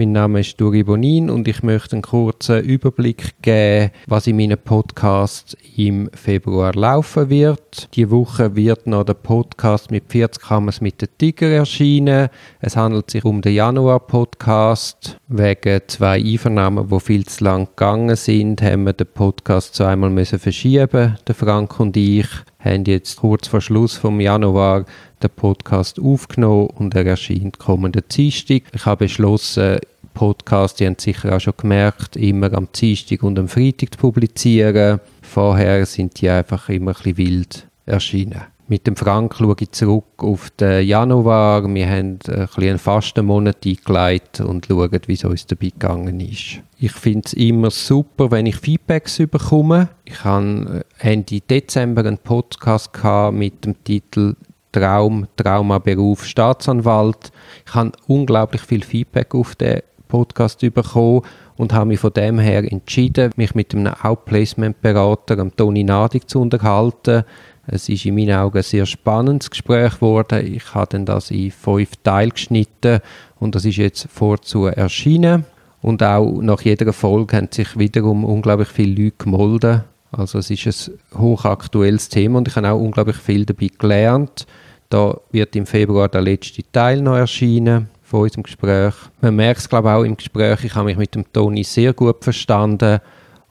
Mein Name ist Duri Bonin und ich möchte einen kurzen Überblick geben, was in meinem Podcast im Februar laufen wird. Die Woche wird noch der Podcast mit 40 Hammers mit den Tiger erscheinen. Es handelt sich um den Januar-Podcast. Wegen zwei Einvernahmen, die viel zu lang gegangen sind, haben wir den Podcast zweimal müssen verschieben, der Frank und ich haben jetzt kurz vor Schluss vom Januar den Podcast aufgenommen und er erscheint kommenden Dienstag. Ich habe beschlossen, Podcast, die haben sicher auch schon gemerkt, immer am Dienstag und am Freitag zu publizieren. Vorher sind die einfach immer ein bisschen wild erschienen. Mit dem Frank schaue ich zurück auf den Januar. Wir haben ein einen fasten Monat eingeleitet und schauen, wie es uns dabei gegangen ist. Ich finde es immer super, wenn ich Feedbacks bekomme. Ich habe Ende Dezember einen Podcast mit dem Titel Traum, Traumaberuf Staatsanwalt. Ich habe unglaublich viel Feedback auf den Podcast bekommen und habe mich von dem her entschieden, mich mit einem Outplacement-Berater, Toni Nadig, zu unterhalten. Es ist in meinen Augen ein sehr spannendes Gespräch geworden. Ich habe dann das in fünf Teile geschnitten und das ist jetzt vorzu erschienen. Und auch nach jeder Folge haben sich wiederum unglaublich viele Leute gemolden. Also es ist ein hochaktuelles Thema und ich habe auch unglaublich viel dabei gelernt. Da wird im Februar der letzte Teil noch erscheinen von unserem Gespräch. Man merkt es, glaube ich, auch im Gespräch. Ich habe mich mit dem Toni sehr gut verstanden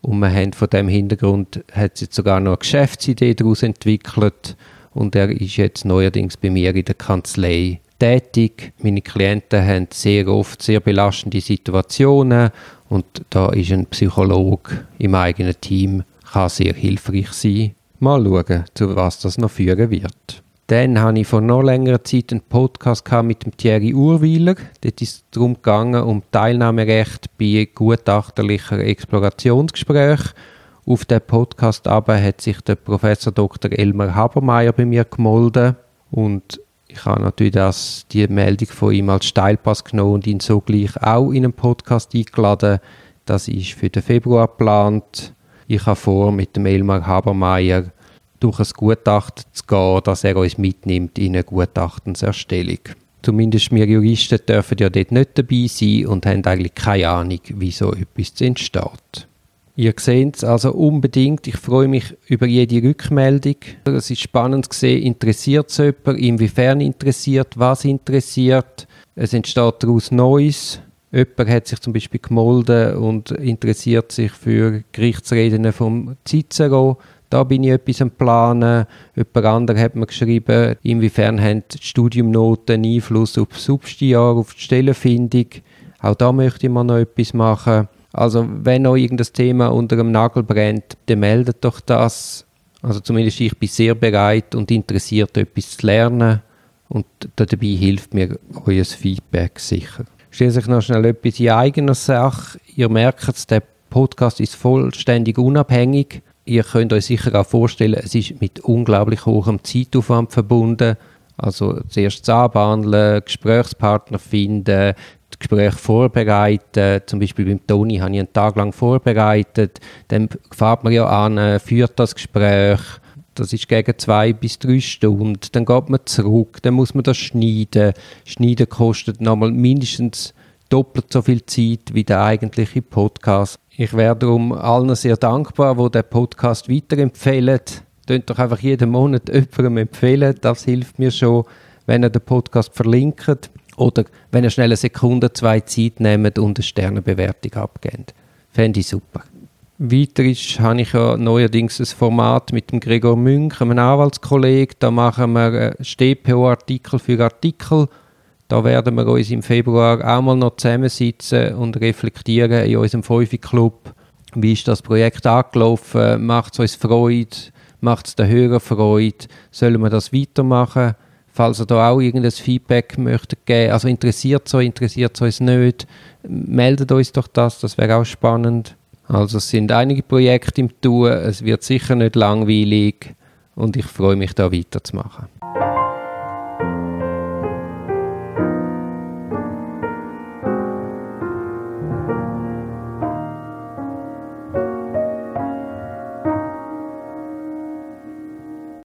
und wir haben von dem Hintergrund hat jetzt sogar noch eine Geschäftsidee daraus entwickelt und er ist jetzt neuerdings bei mir in der Kanzlei tätig. Meine Klienten haben sehr oft sehr belastende Situationen und da ist ein Psychologe im eigenen Team kann sehr hilfreich sein. Mal schauen, zu was das noch führen wird. Dann hatte ich vor noch längerer Zeit einen Podcast mit dem Thierry Urwiler. Dort ist es darum gegangen, um Teilnahmerecht bei gutachterlichen Explorationsgesprächen. Auf den Podcast aber hat sich der Professor Dr. Elmar Habermeier bei mir gemolden und ich habe natürlich das, die Meldung von ihm als Steilpass genommen und ihn sogleich auch in einen Podcast eingeladen. Das ist für den Februar geplant. Ich habe vor, mit dem Elmar Habermeier durch ein Gutachten zu gehen, dass er uns mitnimmt in eine Gutachtenserstellung. Zumindest wir Juristen dürfen ja dort nicht dabei sein und haben eigentlich keine Ahnung, wie so etwas entsteht. Ihr seht es also unbedingt. Ich freue mich über jede Rückmeldung. Es ist spannend zu sehen, interessiert es jemand, inwiefern interessiert, was interessiert. Es entsteht daraus Neues. Jemand hat sich zum Beispiel gemolden und interessiert sich für Gerichtsreden vom Cicero da bin ich etwas am Planen. Jemand anderes hat mir geschrieben, inwiefern haben die Studiumnoten Einfluss auf das Substiar, auf die Stellenfindung. Auch da möchte ich mal noch etwas machen. Also wenn noch irgendein Thema unter dem Nagel brennt, dann meldet doch das. Also zumindest ich bin sehr bereit und interessiert, etwas zu lernen. Und dabei hilft mir euer Feedback sicher. Stellen sich noch schnell etwas in eigener Sache. Ihr merkt der Podcast ist vollständig unabhängig ihr könnt euch sicher auch vorstellen, es ist mit unglaublich hohem Zeitaufwand verbunden. Also zuerst das Anbandeln, Gesprächspartner finden, das Gespräch vorbereiten. Zum Beispiel beim Toni habe ich einen Tag lang vorbereitet. Dann fährt man ja an, führt das Gespräch. Das ist gegen zwei bis drei Stunden. Dann geht man zurück, dann muss man das schneiden. Schneiden kostet nochmal mindestens doppelt so viel Zeit wie der eigentliche Podcast. Ich wäre darum allen sehr dankbar, die den Podcast weiterempfehlen. Könnt doch einfach jeden Monat jemandem empfehlen. Das hilft mir schon, wenn ihr den Podcast verlinkt oder wenn ihr schnell eine Sekunde, zwei Zeit nehmt und eine Sternenbewertung abgebt. Fände ich super. Weiter ist, habe ich ja neuerdings ein Format mit dem Gregor Münch, einem Anwaltskollegen. Da machen wir StPO-Artikel für Artikel da werden wir uns im Februar auch mal noch zusammensitzen und reflektieren in unserem Fünfi-Club. Wie ist das Projekt angelaufen? Macht es uns Freude? Macht es den Hörern Freude? Sollen wir das weitermachen? Falls ihr da auch irgendein Feedback möchtet geben, also interessiert es euch, interessiert es uns nicht, meldet uns doch das, das wäre auch spannend. Also es sind einige Projekte im Tun, es wird sicher nicht langweilig und ich freue mich da weiterzumachen.